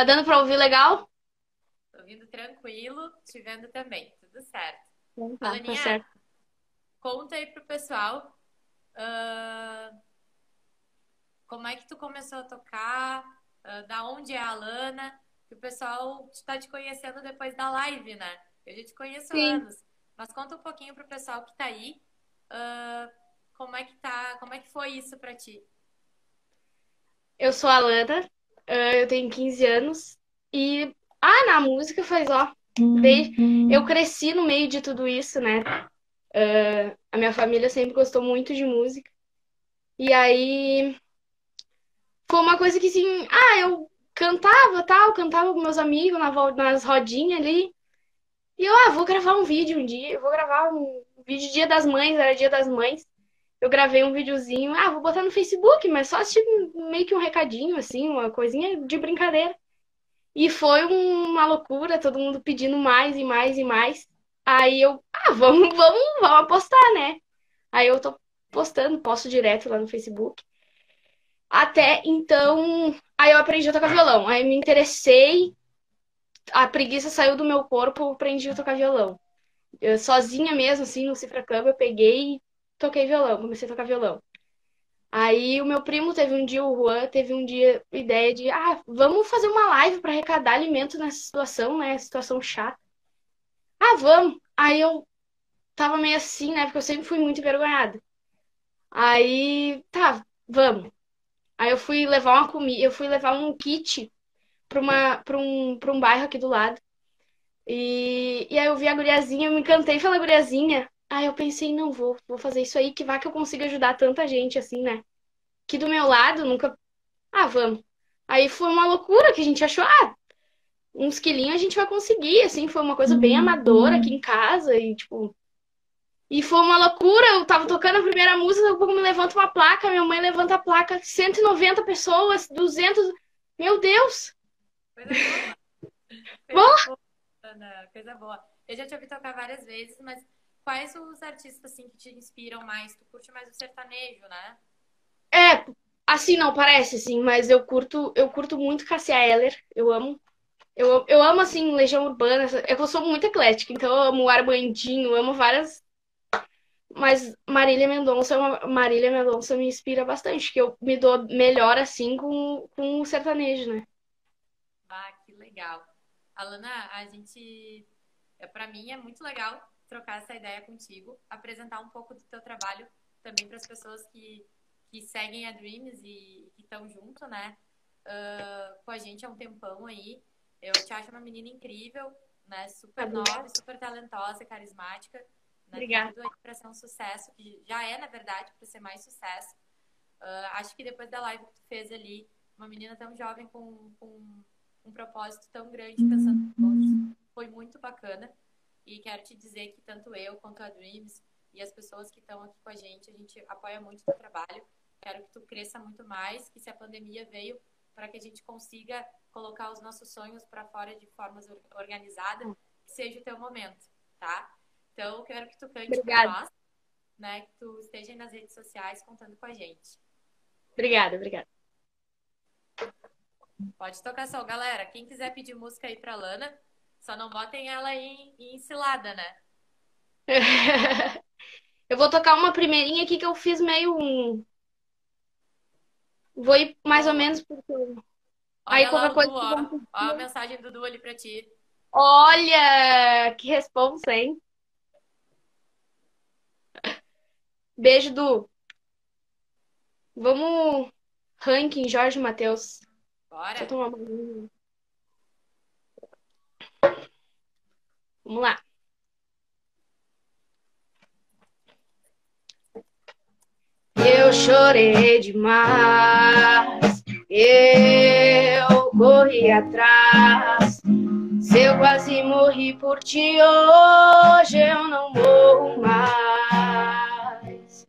Tá dando pra ouvir legal? Tô ouvindo tranquilo, te vendo também. Tudo certo. Então tá, Alaninha, tá certo. conta aí pro pessoal ah, como é que tu começou a tocar, ah, da onde é a Alana, que o pessoal está te conhecendo depois da live, né? Eu já te conheço há anos. Mas conta um pouquinho pro pessoal que tá aí, ah, como é que tá, como é que foi isso pra ti? Eu sou a Alana, eu tenho 15 anos e ah, na música faz ó, desde eu cresci no meio de tudo isso, né? Ah, a minha família sempre gostou muito de música. E aí foi uma coisa que assim, ah, eu cantava, tal, cantava com meus amigos na, nas rodinhas ali. E eu, ah, vou gravar um vídeo um dia, eu vou gravar um vídeo Dia das Mães, era Dia das Mães. Eu gravei um videozinho, ah, vou botar no Facebook, mas só tipo, meio que um recadinho, assim, uma coisinha de brincadeira. E foi um- uma loucura, todo mundo pedindo mais e mais e mais. Aí eu, ah, vamos, vamos, vamos apostar, né? Aí eu tô postando, posto direto lá no Facebook. Até então, aí eu aprendi a tocar violão. Aí me interessei, a preguiça saiu do meu corpo, eu aprendi a tocar violão. Eu sozinha mesmo, assim, no Cifra Club, eu peguei toquei violão, comecei a tocar violão. Aí o meu primo teve um dia, o Juan, teve um dia ideia de, ah, vamos fazer uma live para arrecadar alimento nessa situação, né? Situação chata. Ah, vamos. Aí eu tava meio assim, né? Porque eu sempre fui muito envergonhada. Aí, tá, vamos. Aí eu fui levar uma comida, eu fui levar um kit para uma, para um, para um bairro aqui do lado. E, e aí eu vi a guriazinha, eu me encantei pela guriazinha. Aí eu pensei, não, vou, vou fazer isso aí, que vai que eu consiga ajudar tanta gente assim, né? Que do meu lado nunca. Ah, vamos. Aí foi uma loucura que a gente achou, ah, uns quilinhos a gente vai conseguir, assim, foi uma coisa bem amadora aqui em casa e tipo. E foi uma loucura, eu tava tocando a primeira música, daqui a pouco me levanta uma placa, minha mãe levanta a placa, 190 pessoas, 200. Meu Deus! Coisa boa. Coisa boa, Ana, coisa boa. Eu já te ouvi tocar várias vezes, mas quais os artistas assim que te inspiram mais? Tu curte mais o sertanejo, né? É, assim não parece, assim, mas eu curto, eu curto muito Cássia Eller, eu amo. Eu, eu amo, assim, Legião Urbana, é eu sou muito eclética, então eu amo Armandinho, amo várias. Mas Marília Mendonça, é Marília Mendonça me inspira bastante, que eu me dou melhor, assim, com, com o sertanejo, né? Ah, que legal. Alana, a gente, é, para mim é muito legal trocar essa ideia contigo, apresentar um pouco do teu trabalho também para as pessoas que, que seguem a Dreams e que estão junto, né? ah, com a gente há um tempão aí. Eu te acho uma menina incrível, né? Super Obrigada. nova, super talentosa, carismática. Né? Obrigada. Tem tudo aí para ser um sucesso, que já é, na verdade, para ser mais sucesso. Ah, acho que depois da live que tu fez ali, uma menina tão jovem com, com um propósito tão grande pensando em todos, foi muito bacana. E quero te dizer que tanto eu quanto a Dreams e as pessoas que estão aqui com a gente, a gente apoia muito o teu trabalho. Quero que tu cresça muito mais, que se a pandemia veio para que a gente consiga colocar os nossos sonhos para fora de formas or- organizadas, que seja o teu momento, tá? Então, quero que tu cante para nós, né? Que tu esteja nas redes sociais contando com a gente. Obrigada, obrigada. Pode tocar só, galera. Quem quiser pedir música aí pra Lana, só não botem ela em, em cilada, né? Eu vou tocar uma primeirinha aqui que eu fiz meio um. Vou ir mais ou menos por tudo. Aí qualquer coisa. Du, ó. Ó a mensagem do Du ali pra ti. Olha, que responsa, hein? Beijo, Du. Vamos ranking Jorge Matheus. Bora. Deixa eu tomar uma Vamos lá. Eu chorei demais, eu corri atrás. Se eu quase morri por ti, hoje eu não morro mais.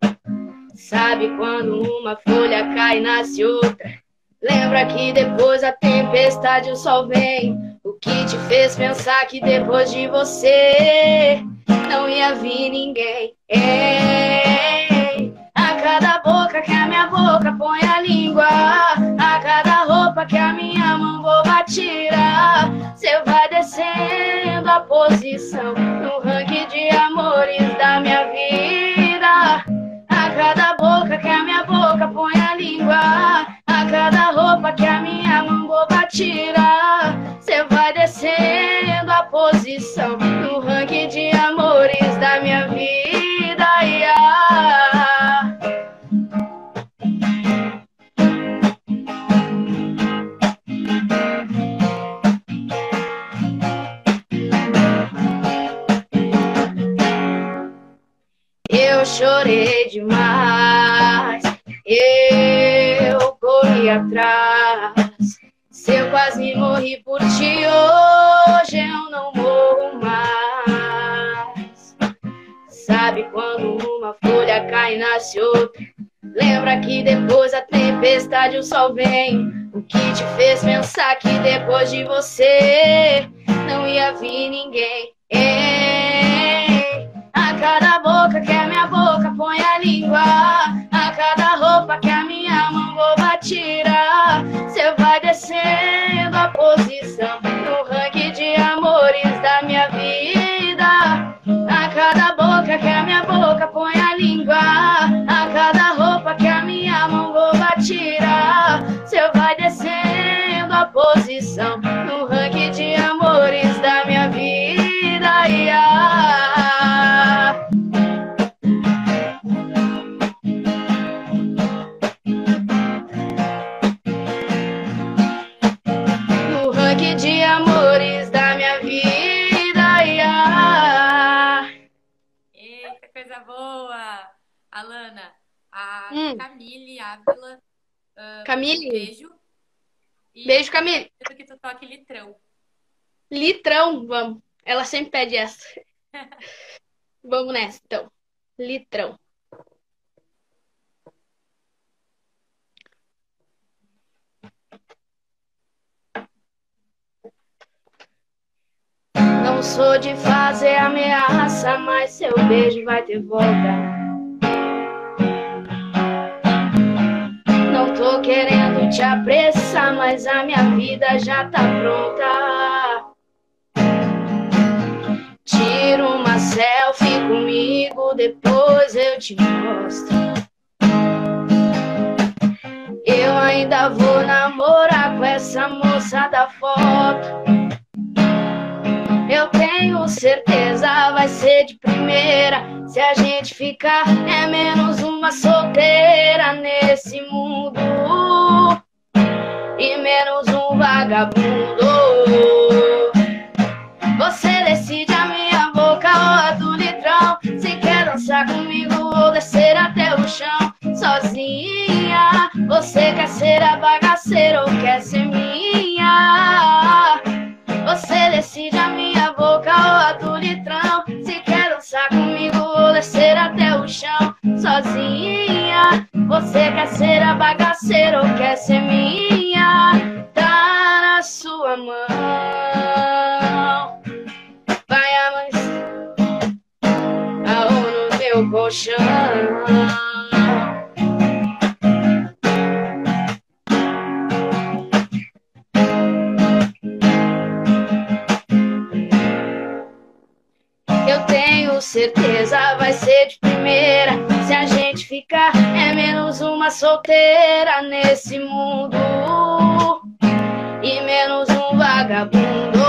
Sabe quando uma folha cai e nasce outra? Lembra que depois da tempestade o sol vem. O que te fez pensar que depois de você não ia vir ninguém? Ei, a cada boca que a minha boca põe a língua, a cada roupa que a minha mão boba tirar. Você vai descendo a posição no ranking de amores da minha vida. A cada boca que a minha boca põe a língua, a cada roupa que a minha mão boba tira, posição no ranking de amores da minha vida. Eu chorei demais, eu corri atrás. Se eu quase morri por ti, Sabe quando uma folha cai e nasce outra? Lembra que depois da tempestade o sol vem. O que te fez pensar que depois de você não ia vir ninguém? Ei, a cada boca que a minha boca põe a língua, a cada roupa que a minha mão boba tira, você vai descendo a posição no ranking de amores da minha vida. A cada boca que a minha boca põe a língua, coisa boa! Alana, a Hum. Camille Ávila. ah, Camille? um Beijo. E Beijo, Camille. Quero que tu toque litrão. Litrão, vamos. Ela sempre pede essa. Vamos nessa, então. Litrão. Não sou de fazer ameaça, mas seu beijo vai ter volta. Não tô querendo te apressar, mas a minha vida já tá pronta. Tira uma selfie comigo, depois eu te mostro. Eu ainda vou namorar com essa moça da foto. Eu tenho certeza vai ser de primeira. Se a gente ficar, é menos uma solteira nesse mundo. E menos um vagabundo. Você decide a minha boca ou a do litrão. Se quer dançar comigo ou descer até o chão sozinha. Você quer ser a bagaceira ou quer ser minha? Você decide a minha boca ou a do litrão. Se quer dançar comigo ou descer até o chão sozinha. Você quer ser a bagaceira ou quer ser minha? Tá na sua mão. Vai amanhecer aonde no meu colchão. De primeira. Se a gente ficar, é menos uma solteira nesse mundo. E menos um vagabundo.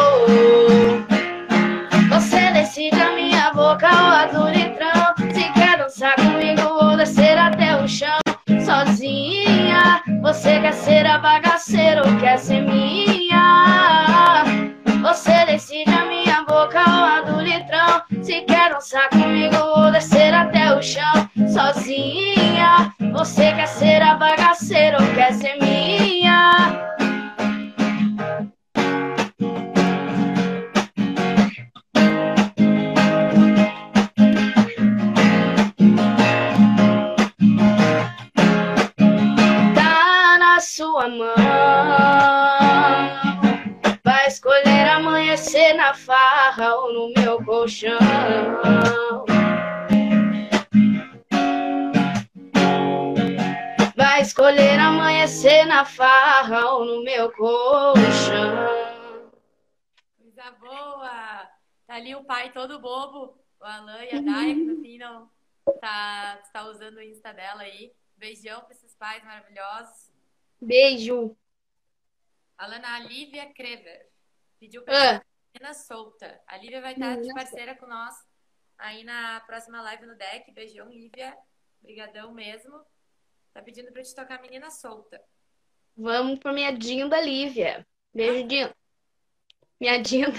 Você decide a minha boca ou a do litrão. Se quer dançar comigo ou descer até o chão. Sozinha, você quer ser a bagaceira ou quer ser minha? Se quer dançar comigo ou descer até o chão. Sozinha, você quer ser a bagaceira ou quer ser minha? Ou no meu colchão. Vai escolher amanhecer na farra ou no meu colchão. Coisa boa! Tá ali o pai todo bobo, o Alan e a Daya, que no fim não tá, tá usando o Insta dela aí. Beijão pra esses pais maravilhosos. Beijo. Alana, a Lívia Krever pediu pra ah. Menina solta. A Lívia vai estar de parceira com nós aí na próxima live no deck. Beijão, Lívia. Obrigadão mesmo. Tá pedindo pra te tocar menina solta. Vamos pra minha Dinda Lívia. Beijo, ah. Dinda. Minha Dinda.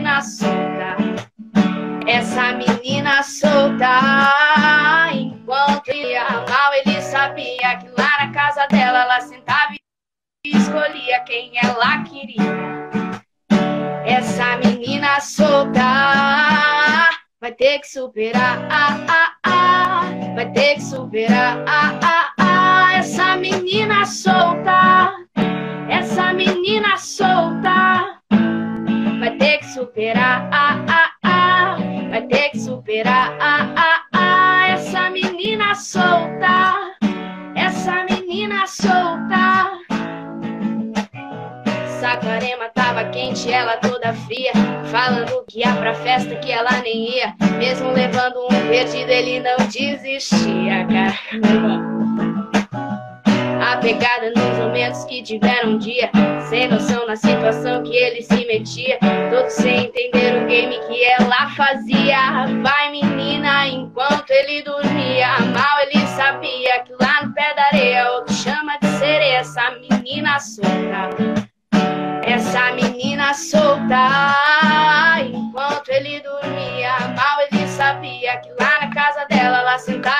menina solta, essa menina solta. Enquanto ia mal, ele sabia que lá na casa dela ela sentava e escolhia quem ela queria. Essa menina solta. Vai ter que superar, ah, ah, ah, vai ter que superar, ah, ah, ah, essa menina solta, essa menina solta, vai ter que superar, ah, ah, ah, vai ter que superar, ah, ah, ah, essa menina solta, essa menina solta. Saquarema tava quente, ela toda fria. Falando que ia pra festa que ela nem ia. Mesmo levando um perdido, ele não desistia, caramba. A pegada nos momentos que tiveram um dia. Sem noção na situação que ele se metia. Todos sem entender o game que ela fazia. Vai, menina, enquanto ele dormia. Mal ele sabia que lá no pé da areia, outro chama de sereia. Essa menina solta essa menina solta. Enquanto ele dormia, mal ele sabia que lá na casa dela ela sentava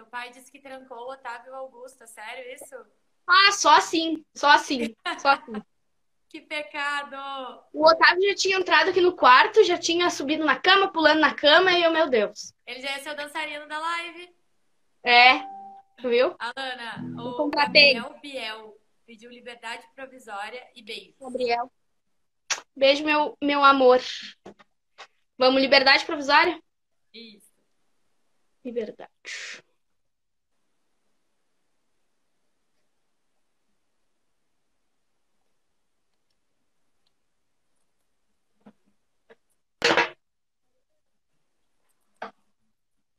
pai disse que trancou o Otávio Augusto, sério isso? Ah, só assim, só assim, só assim. Que pecado! O Otávio já tinha entrado aqui no quarto, já tinha subido na cama, pulando na cama, e eu, meu Deus. Ele já ia ser o dançarino da live. É, viu? Alana, o Gabriel Biel pediu liberdade provisória e beijo. Gabriel. Beijo, meu, meu amor. Vamos, liberdade provisória? Isso. Liberdade.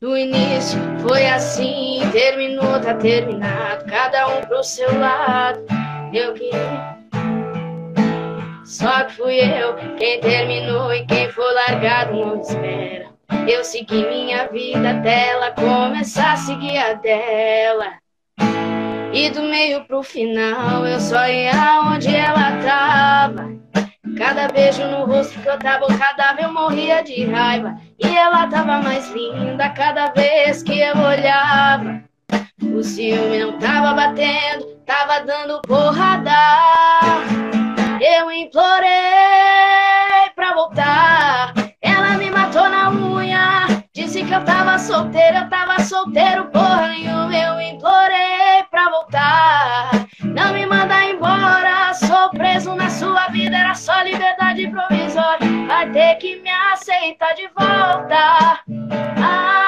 Do início foi assim, terminou, tá terminado, cada um pro seu lado. Eu queria. Só que fui eu quem terminou e quem for largado não espera. Eu segui minha vida até ela começar a seguir a dela. E do meio pro final eu só ia onde ela tava. Cada beijo no rosto que eu tava, o cadáver eu morria de raiva. E ela tava mais linda cada vez que eu olhava. O ciúme não tava batendo, tava dando porrada. Eu implorei pra voltar. Ela me matou na unha. Disse que eu tava solteira, eu tava solteiro, porra nenhuma. Vida, era só liberdade provisória. Vai ter que me aceitar de volta. Ah,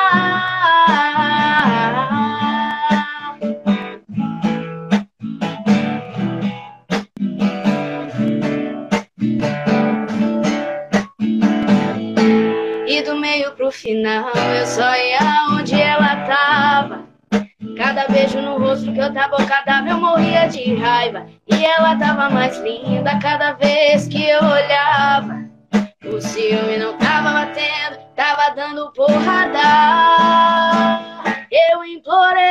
E do meio pro final eu só ia onde ela tava. Cada beijo no rosto que eu tava cada eu morria de raiva. E ela tava mais linda cada vez que eu olhava. O ciúme não tava batendo, tava dando porrada. Eu implorei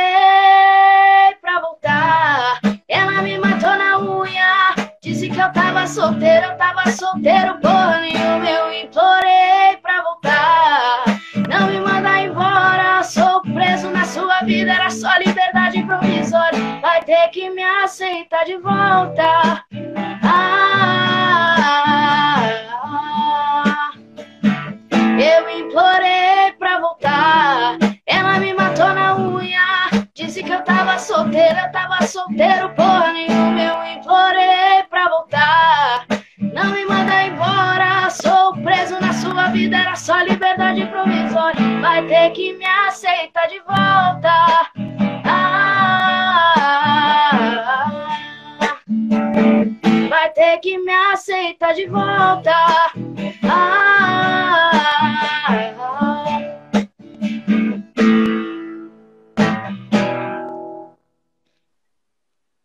pra voltar. Ela me matou na unha. Disse que eu tava solteiro, eu tava solteiro, porra nenhuma. Eu implorei pra voltar. Não me manda embora, sou preso na sua vida, era só ter que me aceitar de volta. Ah, eu implorei pra voltar. Ela me matou na unha. Disse que eu tava solteira, eu tava solteiro, porra nenhuma. Eu implorei pra voltar. Não me manda embora, sou preso na sua vida, era só liberdade provisória. Vai ter que me aceitar de volta. Vai ter que me aceitar de volta. Ah,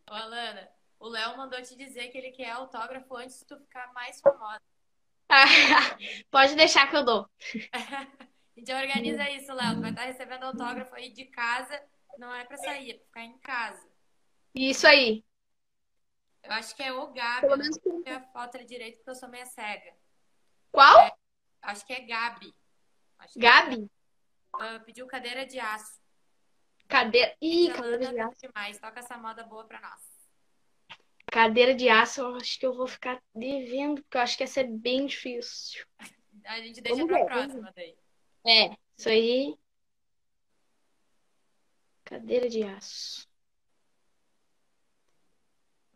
Ô, Alana, o Léo mandou te dizer que ele quer autógrafo antes de tu ficar mais famosa. Pode deixar que eu dou. A gente organiza isso, Léo. Tu vai estar recebendo autógrafo aí de casa. Não é pra sair, é pra ficar em casa. Isso aí. Eu acho que é o Gabi. Pelo menos não sei a foto ali direito porque eu sou meio cega. Qual? Acho que é Gabi. Acho que é Gabi? Ah, pediu cadeira de aço. Cadeira. Ih, cadeira de aço. demais. Toca essa moda boa pra nós. Cadeira de aço, eu acho que eu vou ficar devendo, porque eu acho que essa é bem difícil. A gente deixa Vamos pra ver, próxima daí. É, isso aí. Cadeira de aço.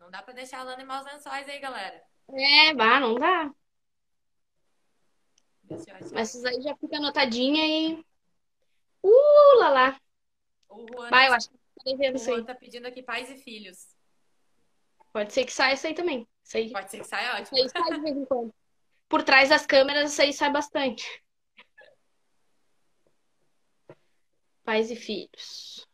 Não dá pra deixar a em maus lençóis aí, galera. É, bah, não dá. Mas isso aí já fica anotadinha e. Uh, lá lá. O Juan, Vai, eu acho que tá o isso. Juan tá pedindo aqui pais e filhos. Pode ser que saia isso aí também. Isso aí, Pode ser que saia isso ótimo. aí sai de vez em quando. Por trás das câmeras, isso aí sai bastante. Pais e filhos.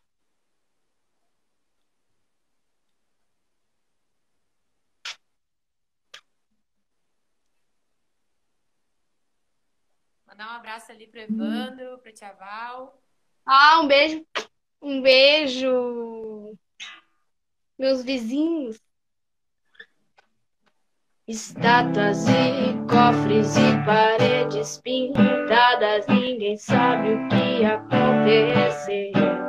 Mandar um abraço ali pro Evandro, pro Tia Val. Ah, um beijo. Um beijo. Meus vizinhos. Estátuas e cofres e paredes pintadas, ninguém sabe o que aconteceu.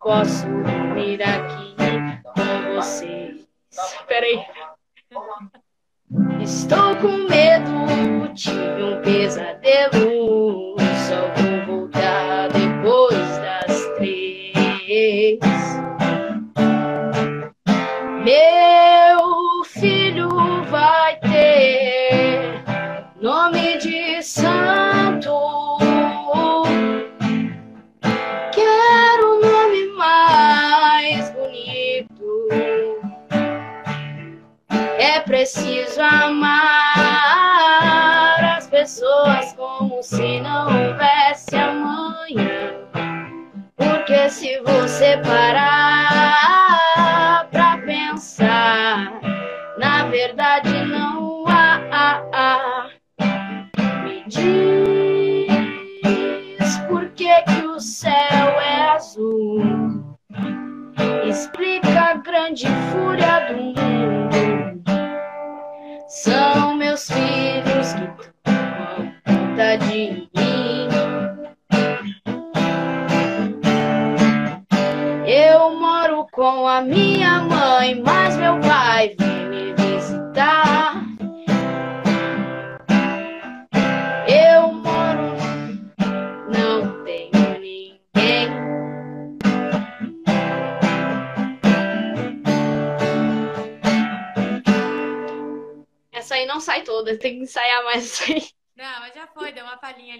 Posso dormir aqui com vocês. Peraí. Estou com medo, tive um pesadelo.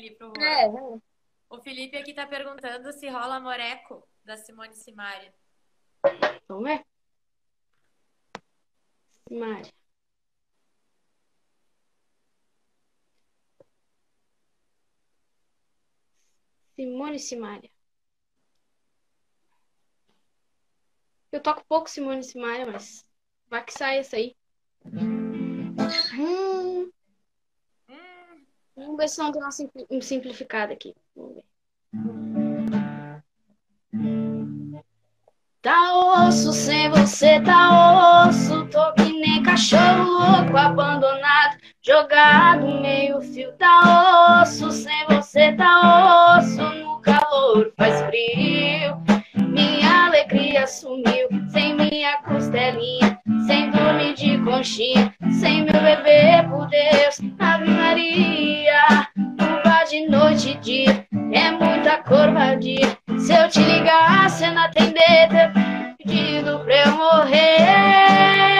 Ali pro Juan. É, O Felipe aqui tá perguntando se rola Moreco, da Simone Simaria. vamos ver. Simária. Simone Simaria. Eu toco pouco Simone Simaria, mas vai que sai essa aí. Hum, vamos ver se não tem uma simpli- um simplificado aqui. Vamos ver. Tá osso, sem você tá osso. Tô que nem cachorro louco, abandonado, jogado meio fio. Tá osso, sem você tá osso. No calor faz frio. Minha alegria sumiu, sem minha costelinha, sem dormir conchinha, sem meu bebê, por Deus, Ave Maria. Chuva de noite e dia, é muita covardia. Se eu te ligar, cê não atender, tá pedindo pra eu morrer.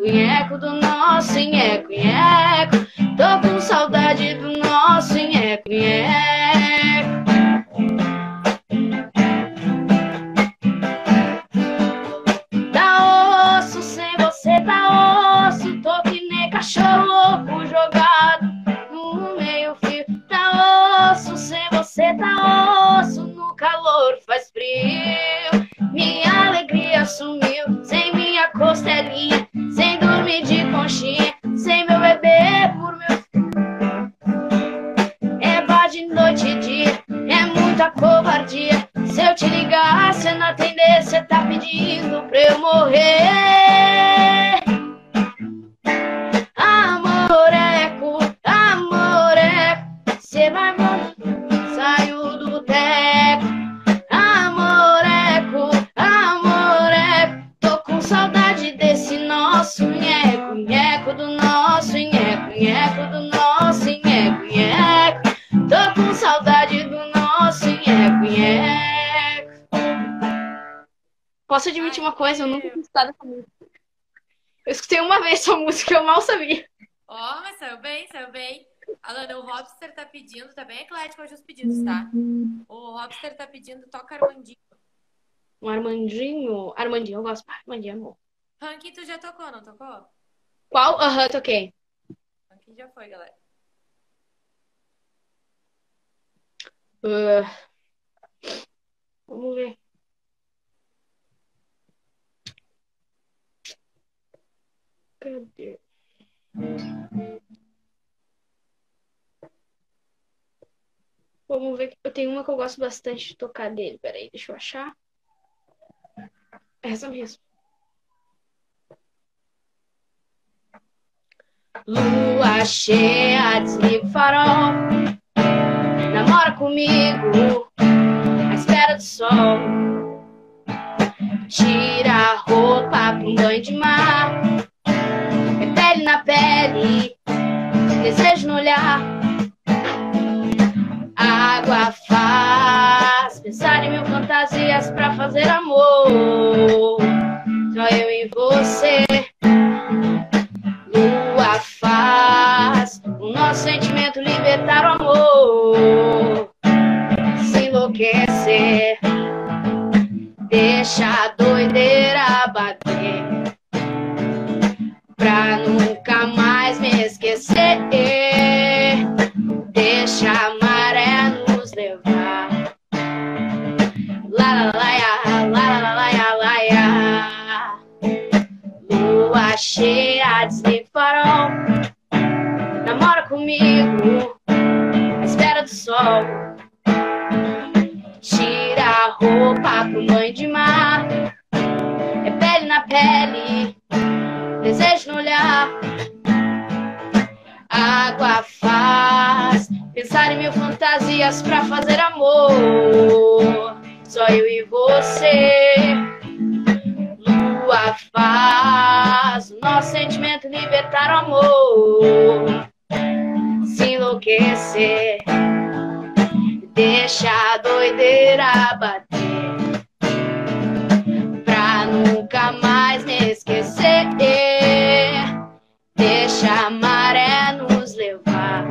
Nheco, do nosso nheco, nheco. Tô com saudade do nosso nheco, nheco. Tá osso, sem você tá osso, tô que nem cachorro jogado no meio fio. Tá osso, sem você tá osso, no calor faz frio. Minha alegria sumiu, sem minha costelinha, de conchinha, sem meu bebê por meu é bar de noite e dia, é muita covardia. Se eu te ligar, cê não atender, cê tá pedindo pra eu morrer. Admitir uma coisa? Eu nunca tinha escutado essa música. Eu escutei uma vez essa música, eu mal sabia. Ó, mas saiu bem, saiu bem. Alana, o Robster tá pedindo, tá bem eclético hoje os pedidos, tá? O Robster tá pedindo Toca Armandinho. Um Armandinho. Armandinho, eu gosto. Armandinho, amor. Ranking tu já tocou, não tocou? Qual? Aham, toquei. Ranking já foi, galera. Ah, vamos ver. Cadê? Vamos ver. Eu tenho uma que eu gosto bastante de tocar dele. Peraí, deixa eu achar. Essa mesmo. Lua cheia, desliga o farol. Namora comigo à espera do sol. Tira a roupa pra um banho de mar. Pele na pele, desejo no olhar. Água faz pensar em mil fantasias pra fazer amor. Só eu e você. Lua faz o nosso sentimento libertar o amor. Se enlouquecer, deixa a doideira bater. Pra comigo, à espera do sol. Tira lá pro banho de mar. É pele na pele, desejo no olhar. Água faz pensar em mil fantasias pra fazer amor. Só eu e você. Lua faz o nosso sentimento libertar o amor. Enlouquecer, deixa a doideira bater. Pra nunca mais me esquecer. Deixa a maré nos levar.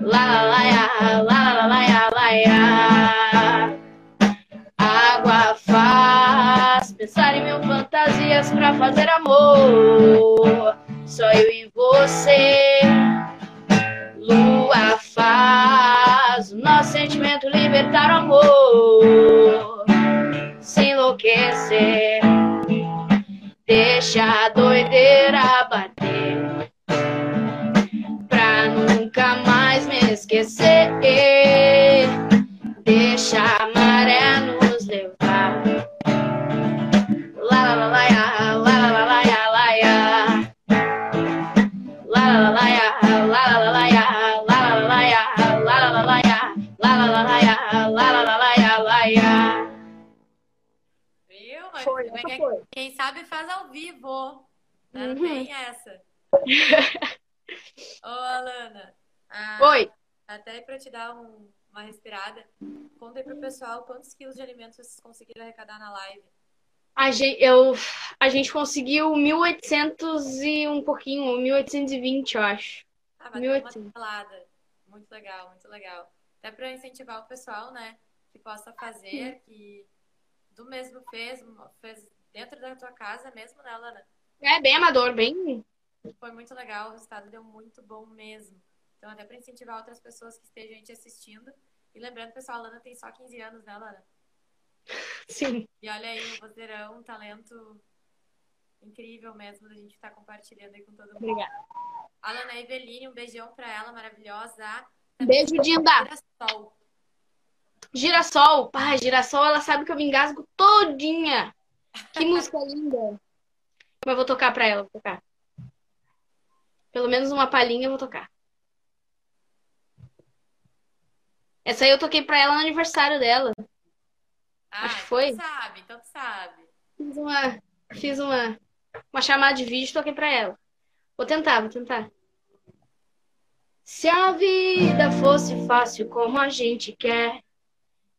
Lá, lá, lá, lá, lá, lá, lá, Água faz pensar em mil fantasias pra fazer amor. Só eu e você. Lua faz o nosso sentimento libertar o amor. Se enlouquecer. Deixa a doideira bater Pra nunca mais me esquecer Quem sabe faz ao vivo. Não Uhum. tem essa. Ô, Alana. ah, Oi. Até para te dar um- uma respirada, conta aí pro pessoal quantos quilos de alimentos vocês conseguiram arrecadar na live. A gente, eu, a gente conseguiu 1.800 e um pouquinho, 1.820, eu acho. Ah, bateu 1800. uma. Muito legal, muito legal. Até para incentivar o pessoal, né? Que possa fazer, que do mesmo fez, fez dentro da tua casa mesmo, né, Alana? É bem amador, bem. Foi muito legal, o resultado deu muito bom mesmo. Então, até para incentivar outras pessoas que estejam te assistindo. E lembrando, pessoal, a Lana tem só 15 anos, né, Lana? Sim. E olha aí, o vozeirão, um talento incrível mesmo da gente estar compartilhando aí com todo mundo. Obrigada. A Lana Eveline, um beijão pra ela, maravilhosa. Beijo, Dinda. Girassol. Girassol. Pá, girassol, ela sabe que eu me engasgo todinha. Que música linda. Mas eu vou tocar pra ela, vou tocar. Pelo menos uma palhinha eu vou tocar. Essa aí eu toquei pra ela no aniversário dela. Ah, Acho que então foi. tu sabe, então sabe. Fiz uma, fiz uma, uma chamada de vídeo e toquei pra ela. Vou tentar, vou tentar. Se a vida fosse fácil como a gente quer,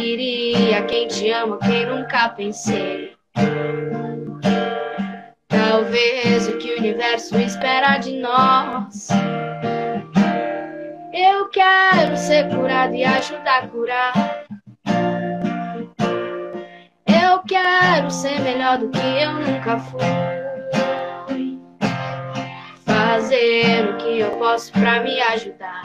Diria quem te ama, quem nunca pensei. Talvez o que o universo espera de nós. Eu quero ser curado e ajudar a curar. Eu quero ser melhor do que eu nunca fui. Fazer o que eu posso pra me ajudar.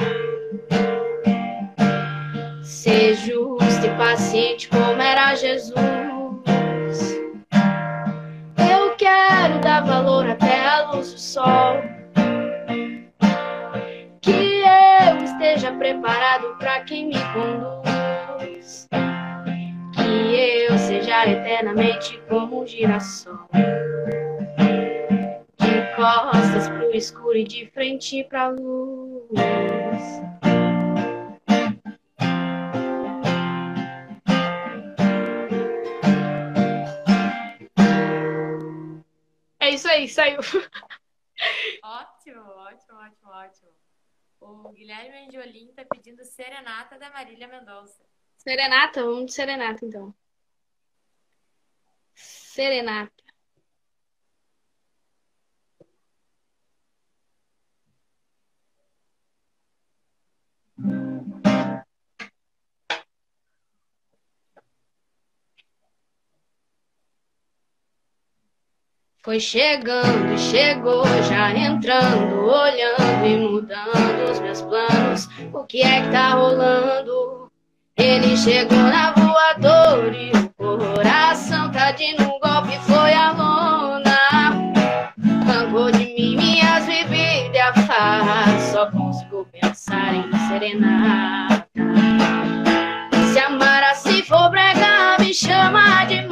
Justo e paciente como era Jesus. Eu quero dar valor até a luz do sol. Que eu esteja preparado pra quem me conduz que eu seja eternamente como um girassol. De costas pro escuro e de frente pra luz. Aí, saiu. Ótimo, ótimo, ótimo, ótimo. O Guilherme Angiolim tá pedindo Serenata da Marília Mendonça. Serenata, vamos de serenata então. Serenata. Foi chegando e chegou, já entrando, olhando e mudando os meus planos. O que é que tá rolando? Ele chegou na voadora e o coração tá de um golpe, foi a lona. Arrancou de mim minhas bebidas e a farra, só consigo pensar em serenata. Se amar assim for brega, me chama de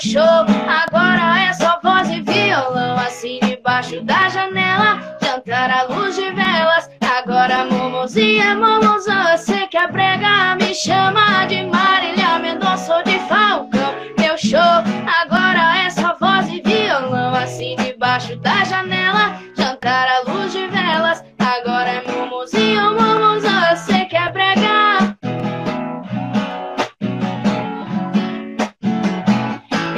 show, agora é só voz e violão, assim debaixo da janela, jantar à luz de velas. Agora, momozinha, momozão, eu sei que a brega me chama de Marília Mendonça ou de Falcão. Meu show, agora é só voz e violão, assim debaixo da janela, jantar à luz de velas. Agora é momozinho, momozão,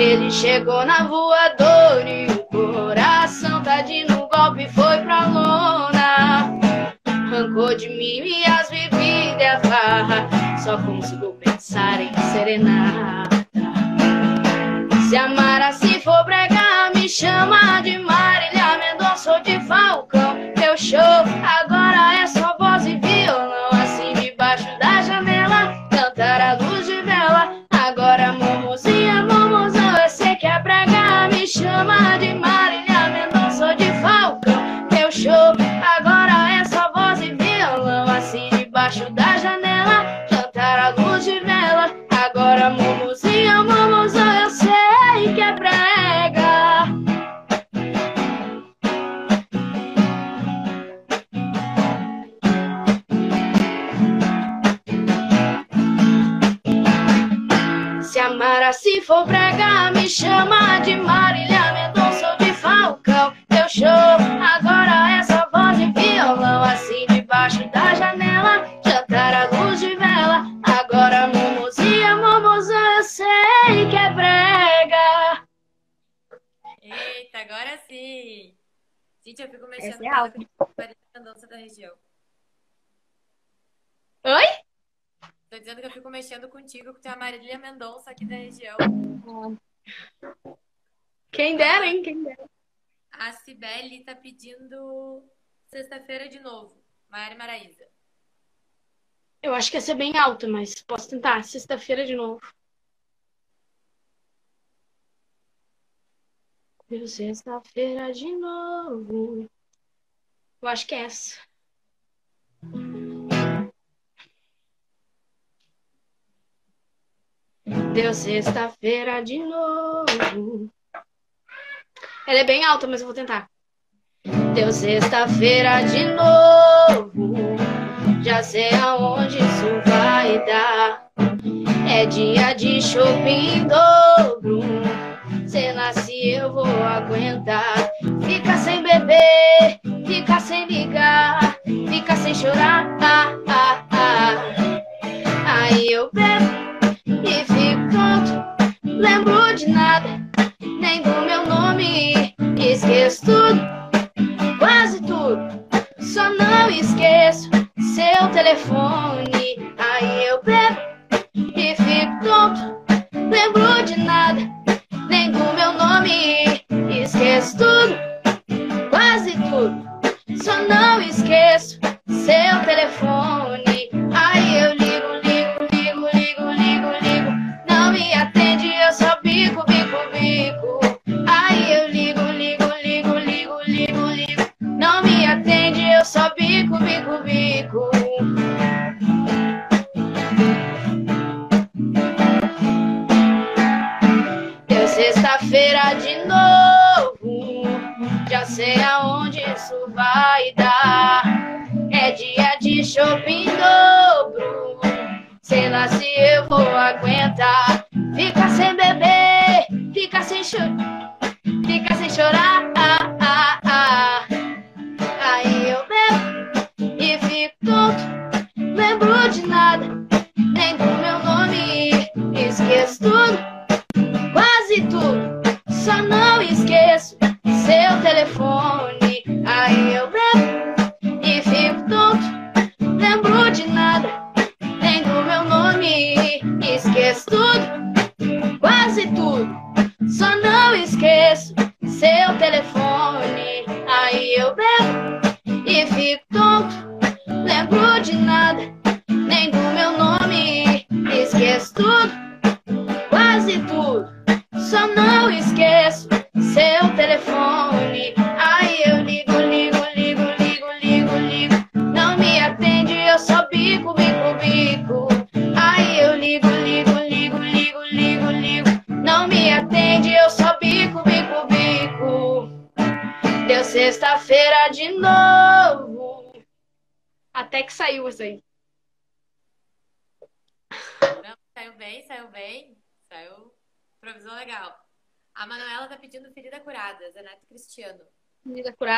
Ele chegou na voadora e o coração tadinho no golpe foi pra lona. Arrancou de mim minhas bebidas e a farra, só consigo pensar em serenata. Se amar assim for bregar, me chama de Marília Mendonça ou de Falcão. Meu show for brega, me chama de Marília Mendonça ou de Falcão. Meu show agora é só voz e violão, assim debaixo da janela, jantar a luz de vela. Agora, momozinha, momozão, eu sei que é brega. Eita, agora sim! Gente, eu fico mexendo Essa é com eu a dança da região. Oi? Tô dizendo que eu fico mexendo contigo, que tu é a Marília Mendonça aqui da região. Quem dera, hein? Quem dera. A Cibele tá pedindo sexta-feira de novo. Maiara e Maraísa. Eu acho que ia ser bem alto, mas posso tentar. Sexta-feira de novo. Sexta-feira de novo. Eu acho que é essa. Deu sexta-feira de novo. Ela é bem alta, mas eu vou tentar. Deu sexta-feira de novo. Já sei aonde isso vai dar. É dia de shopping dobro. Se nasce, eu vou aguentar. Fica sem beber, fica sem ligar, fica sem chorar. Ah, ah, ah. Aí eu bebo. Lembro de nada, nem do meu nome. Esqueço tudo, quase tudo. Só não esqueço seu telefone. Aí eu bebo e fico tonto. Lembro de nada, nem do meu nome. Esqueço tudo, quase tudo. Só não esqueço sexta-feira de novo. Já sei aonde isso vai dar. É dia de shopping dobro. Sei lá se eu vou aguentar. Fica sem beber, fica sem chorar. Fica sem chorar.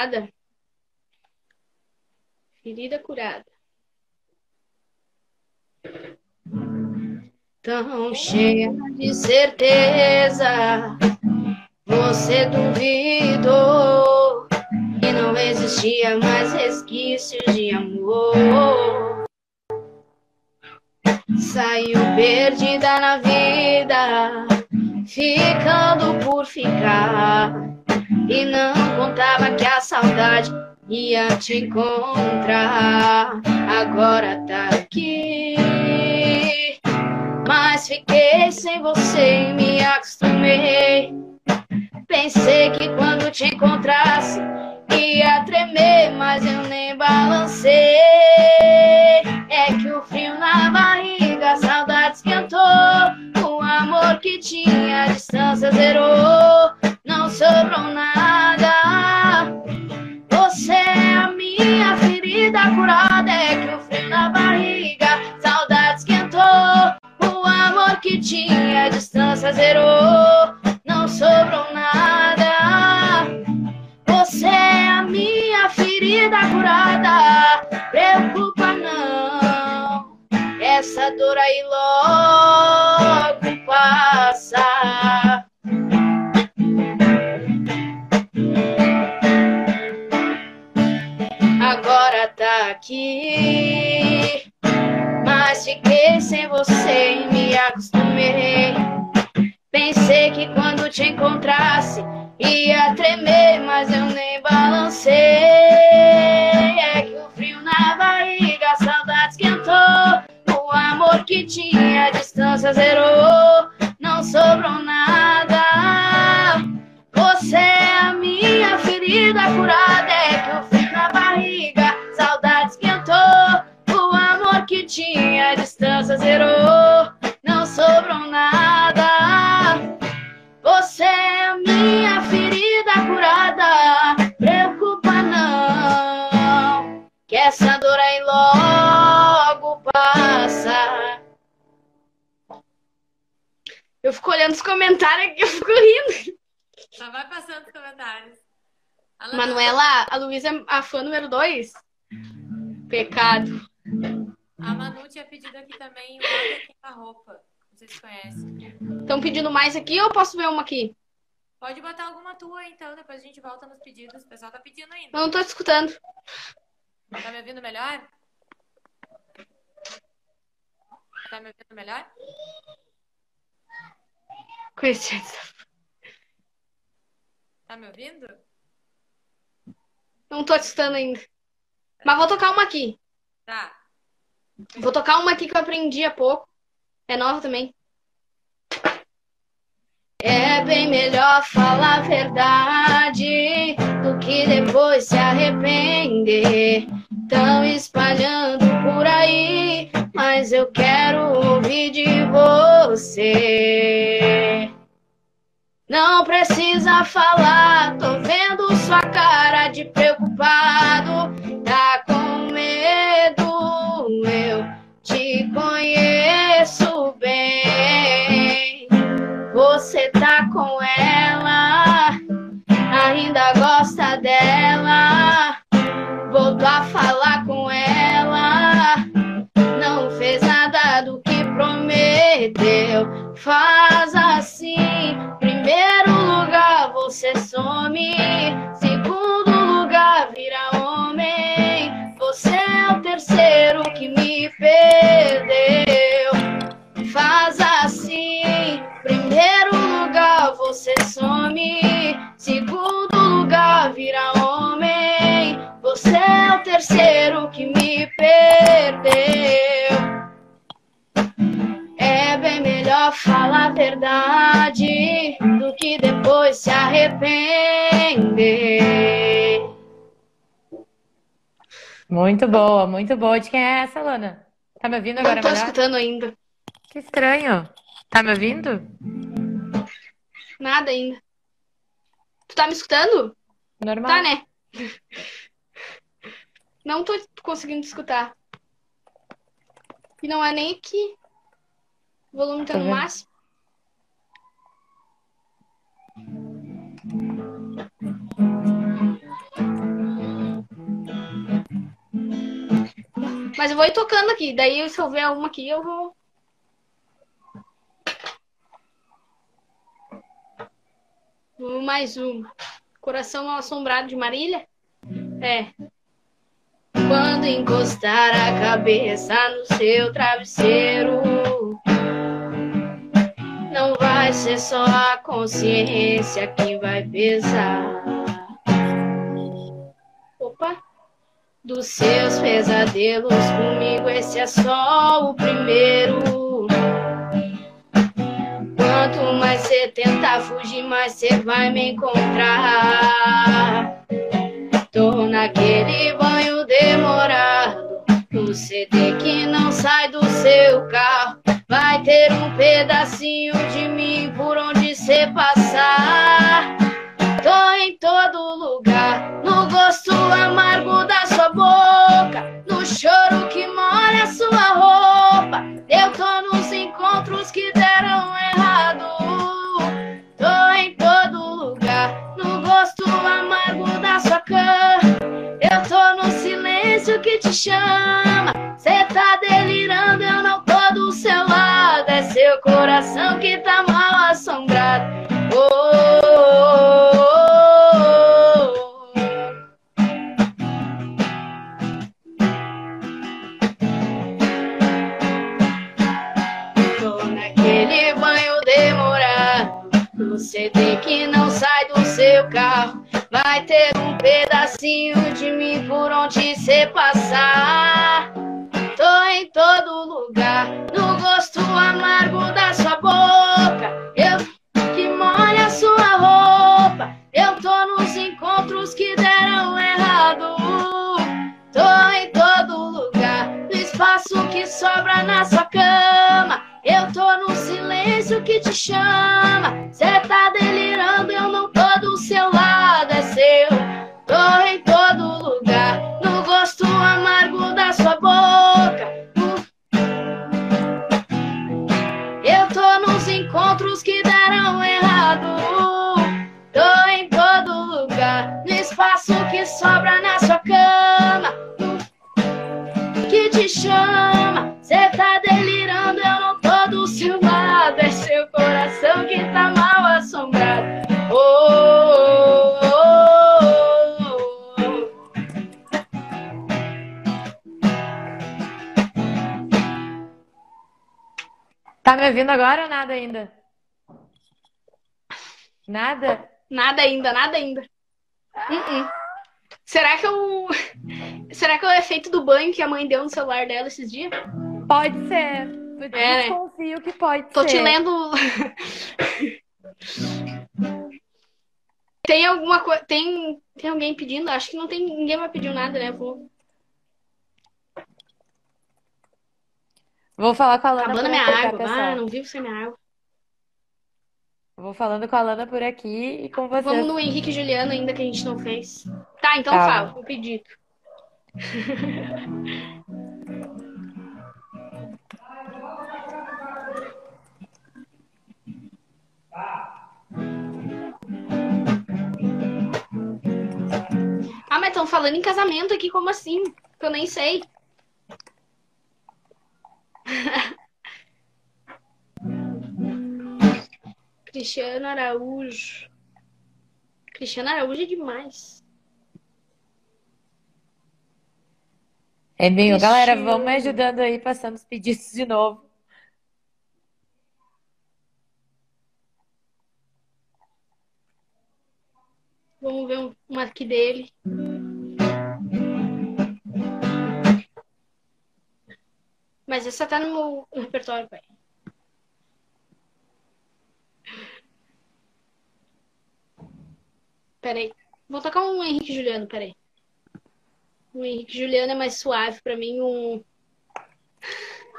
Curada? Ferida curada. Tão cheia de certeza, você duvidou que não existia mais resquícios de amor. Saiu perdida na vida, ficando por ficar. E não contava que a saudade ia te encontrar. Agora tá aqui. Mas fiquei sem você e me acostumei. Pensei que quando te encontrasse ia tremer, mas eu nem balancei. É que o frio na barriga, a saudade esquentou. O amor que tinha, a distância zerou. Sobrou nada. Você é a minha ferida curada. É que o frio na barriga, saudade esquentou. O amor que tinha, a distância zerou. Não sobrou nada. Você é a minha ferida curada. Preocupa não. Essa dor aí logo aqui. Mas fiquei sem você e me acostumei. Pensei que quando te encontrasse ia tremer, mas eu nem balancei. É que o frio na barriga, a saudade esquentou. O amor que tinha, a distância zerou. Não sobrou nada. Curada. Preocupa não, que essa dor aí logo passa. Eu fico olhando os comentários aqui, eu fico rindo. Só vai passando os comentários. A Manuela, a Luísa é a fã número 2? Pecado. A Manu tinha pedido aqui também o água queima-roupa. Não sei se conhece. Estão pedindo mais aqui ou posso ver uma aqui? Pode botar alguma tua, então. Depois a gente volta nos pedidos. O pessoal tá pedindo ainda. Não tô te escutando. Tá me ouvindo melhor? Tá me ouvindo melhor? Conhecido. Tá me ouvindo? Não tô te escutando ainda. Mas vou tocar uma aqui. Tá. Vou tocar uma aqui que eu aprendi há pouco. É nova também. É bem melhor falar a verdade do que depois se arrepender. Tão espalhando por aí, mas eu quero ouvir de você. Não precisa falar, tô vendo sua cara de preocupado. Tá Voltou a falar com ela, não fez nada do que prometeu. Faz assim, primeiro lugar você some, segundo falar a verdade do que depois se arrepender. Muito boa, muito boa. De quem é essa, Lana? Tá me ouvindo agora Não tô melhor? escutando ainda. Que estranho. Tá me ouvindo? Nada ainda. Tu tá me escutando? Normal. Tá, né? Não tô conseguindo escutar. E não é nem aqui. O volume tá Tá no vendo? máximo. Mas eu vou ir tocando aqui. Daí, se eu ver alguma aqui, eu vou. Mais uma. Coração Mal Assombrado de Marília? É. Quando encostar a cabeça no seu travesseiro, não vai ser só a consciência que vai pesar. Opa! Dos seus pesadelos comigo, esse é só o primeiro. Quanto mais você tentar fugir, mais você vai me encontrar. Tô naquele banho pedacinho de mim por onde você passar. Tô em todo lugar, no gosto amargo da sua boca, no choro que molha sua roupa. Eu tô nos encontros que deram errado. Tô em todo lugar, no gosto amargo da sua cama. Eu tô no silêncio que te chama. Cê tá delirando, eu não tô do seu lado. Seu coração que tá mal assombrado. Oh, oh, oh, oh. Tô naquele banho demorado. No CD que não sai do seu carro. Vai ter um pedacinho de mim por onde cê passar. Tô em todo lugar, no gosto amargo da sua boca. Eu que molha sua roupa. Eu tô nos encontros que deram errado. Tô em todo lugar, no espaço que sobra na sua cama. Eu tô no silêncio que te chama. Cê tá delirando, eu não tô do seu lado, encontros que deram errado. Tô em todo lugar, no espaço que sobra na sua cama. Que te chama, cê tá delirando, eu não tô do seu lado. É seu coração que tá mal assombrado. Oh, oh, oh, oh. Tá me ouvindo agora ou nada ainda? Nada? Nada ainda, nada ainda. Uh-uh. Será que eu. Será que é o efeito do banho que a mãe deu no celular dela esses dias? Pode ser. Eu É, né? desconfio que pode Tô ser. te lendo. Tem alguma coisa. Tem... tem alguém pedindo? Acho que não tem. Ninguém vai pedir nada, né? Vou Vou falar com a Lana acabando minha água. Ah, não vivo sem minha água. Vou falando com a Lana por aqui e com vocês. Vamos no Henrique e Juliano ainda que a gente não fez. Tá, então Tá. fala, o pedido. Ah, mas estão falando em casamento aqui, como assim? Que eu nem sei. Cristiano Araújo. Cristiano Araújo é demais. É meio, galera, vamos me ajudando aí, passando os pedidos de novo. Vamos ver um- uma aqui dele. Mas essa tá no meu repertório, pai. Peraí. Vou tocar um Henrique Juliano, peraí. O Henrique Juliano é mais suave pra mim. Um...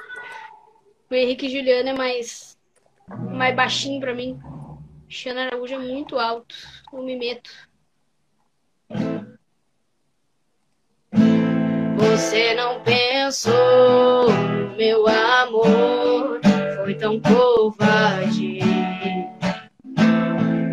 O Henrique Juliano é mais, mais baixinho pra mim. Cristiano Araújo é muito alto. Não me meto. Você não pensou meu amor, foi tão covarde.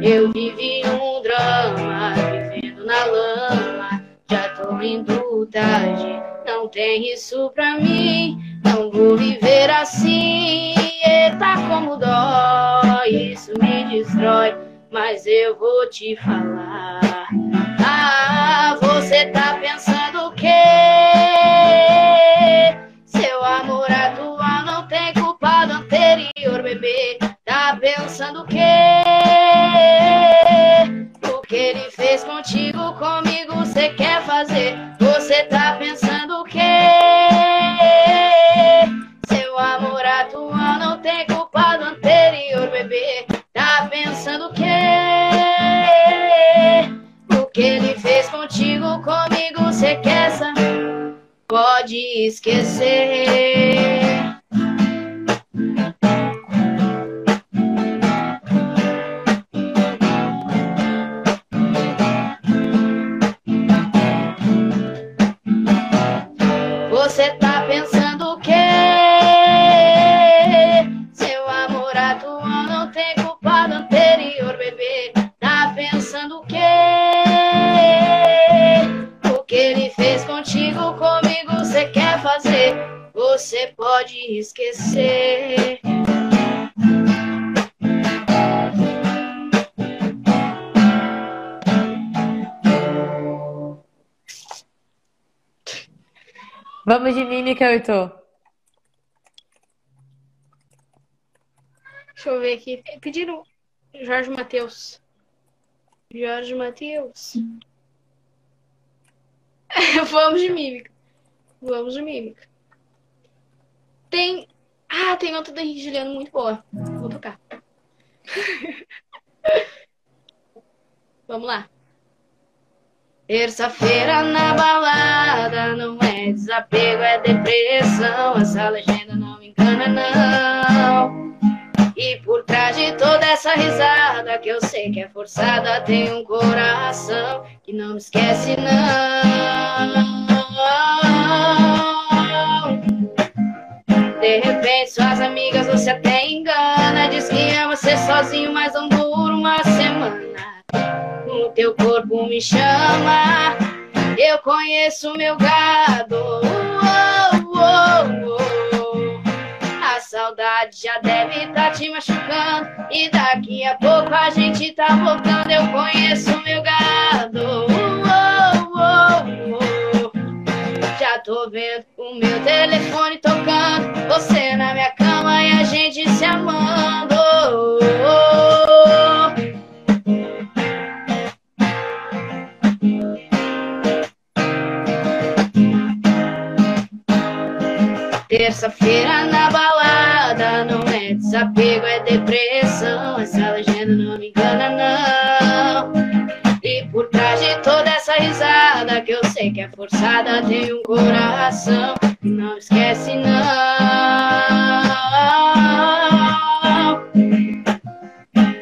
Eu vivi um drama, vivendo na lama. Já tô indo tarde, não tem isso pra mim. Não vou viver assim. Eita, como dói, isso me destrói. Mas eu vou te falar. Ah, você tá pensando o quê? Seu amor atual não tem culpa do anterior, bebê. Tá pensando o quê? Que ele fez contigo, comigo, você quer fazer? Você tá pensando o quê? Seu amor atual não tem culpa do anterior, bebê. Tá pensando o quê? O que ele fez contigo, comigo, você quer saber? Pode esquecer. 38. Deixa eu ver aqui. Pediram Jorge Matheus. Jorge Matheus. Vamos de mímica. Vamos de mímica. Tem. Ah, tem outra da Henrique muito boa. Vou tocar. Vamos lá. Terça-feira na balada não é desapego, é depressão. Essa legenda não me engana, não. E por trás de toda essa risada que eu sei que é forçada, tem um coração que não me esquece, não. De repente, suas amigas você até engana. Diz que ama ser sozinho, mas não dura uma semana. Teu corpo me chama. Eu conheço meu gado. Uou, uou, uou. A saudade já deve estar te machucando. E daqui a pouco a gente tá voltando. Eu conheço meu gado. Já tô vendo o meu telefone tocando. Você na minha cama e a gente se amando. Terça-feira na balada não é desapego, é depressão. Essa legenda não me engana, não. E por trás de toda essa risada que eu sei que é forçada, tem um coração que não esquece, não.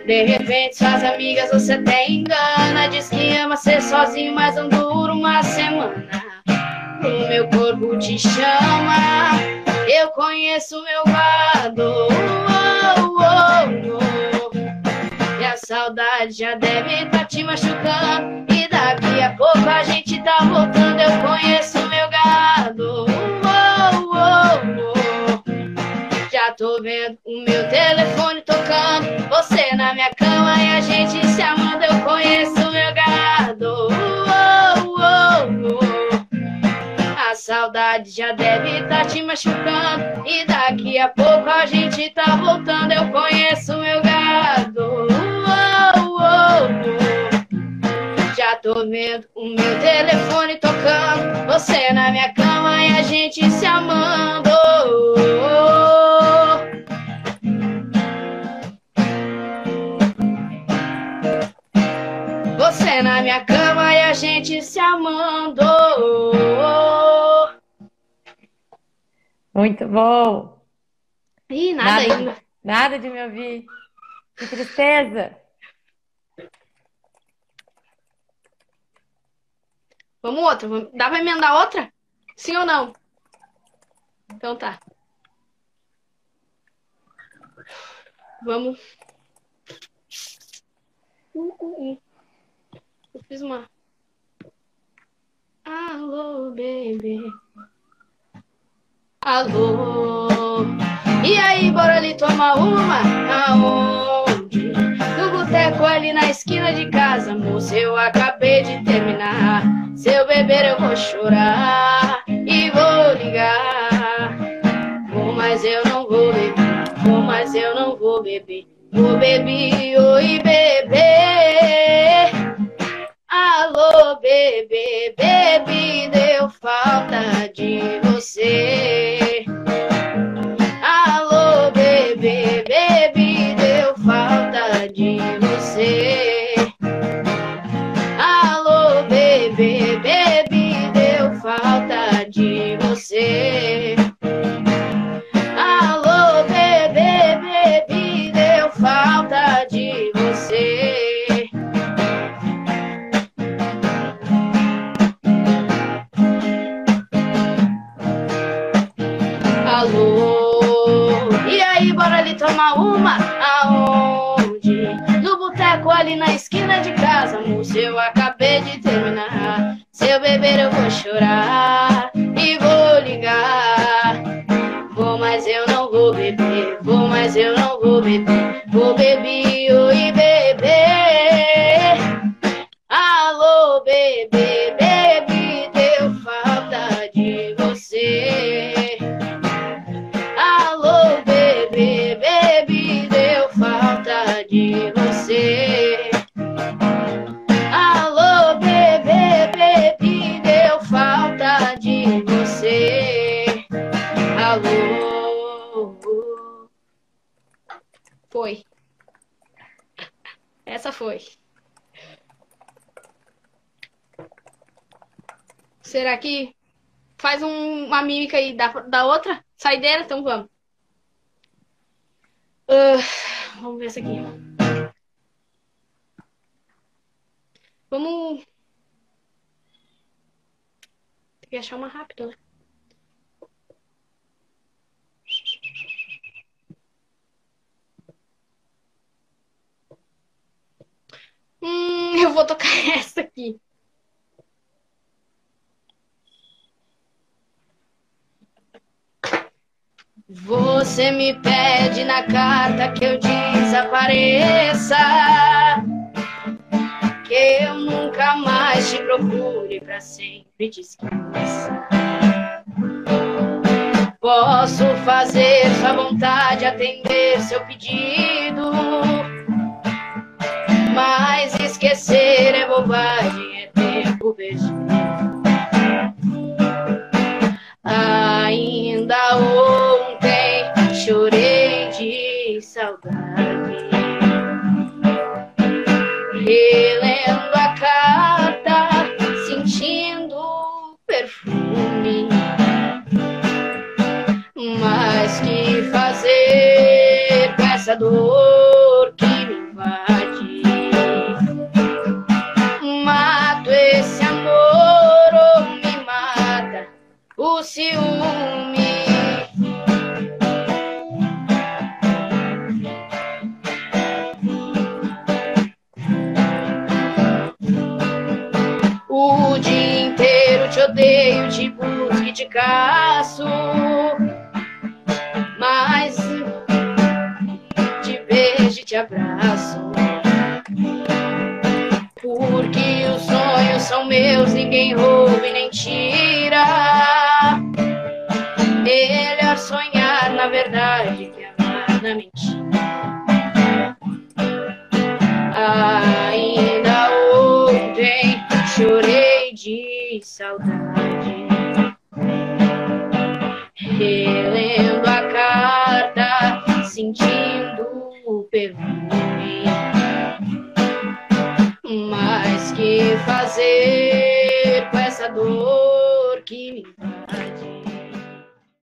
De repente, suas amigas você até engana. Diz que ama ser sozinho, mas não dura uma semana. O meu corpo te chama. Eu conheço meu gado. Uou, uou, uou. E a saudade já deve estar te machucando. E daqui a pouco a gente tá voltando. Eu conheço meu gado. Uou, uou, uou. Já tô vendo o meu telefone tocando. Você na minha cama e a gente se amando. Eu conheço meu gado. Saudade já deve estar te machucando. E daqui a pouco a gente tá voltando. Eu conheço meu gado. Já tô vendo o meu telefone tocando. Você na minha cama e a gente se amando. Você na minha cama e a gente se amando. Muito bom. Ih, nada, Nada. ainda. Nada de me ouvir. Que tristeza. Vamos outra. Dá pra emendar outra? Sim ou não? Então tá. Vamos. Eu fiz uma. Alô, bebê. Alô. E aí, bora ali tomar uma? Aonde? No boteco ali na esquina de casa, moço, eu acabei de terminar. Se eu beber, eu vou chorar e vou ligar. Vou, mas eu não vou beber. Vou, mas eu não vou beber. Vou beber, oi, beber. Alô, bebê, bebê, deu falta de você. Ali tomar uma? Aonde? No boteco ali na esquina de casa, moço, eu acabei de terminar. Se eu beber, eu vou chorar Será que faz um- uma mímica aí da, da outra? Saideira? Então vamos. Ah, vamos ver essa aqui. Vamos. Tem que achar uma rápida, né? Hum, eu vou tocar essa aqui. Você me pede na carta que eu desapareça, que eu nunca mais te procure pra sempre te esqueça. Posso fazer sua vontade, atender seu pedido, caço. Mas te beijo e te abraço. Porque os sonhos são meus, ninguém rouba e nem tira. Melhor sonhar na verdade que amar na mentira. Ainda ontem chorei de saudade, relendo a carta, sentindo o perfume. Mas que fazer com essa dor que me?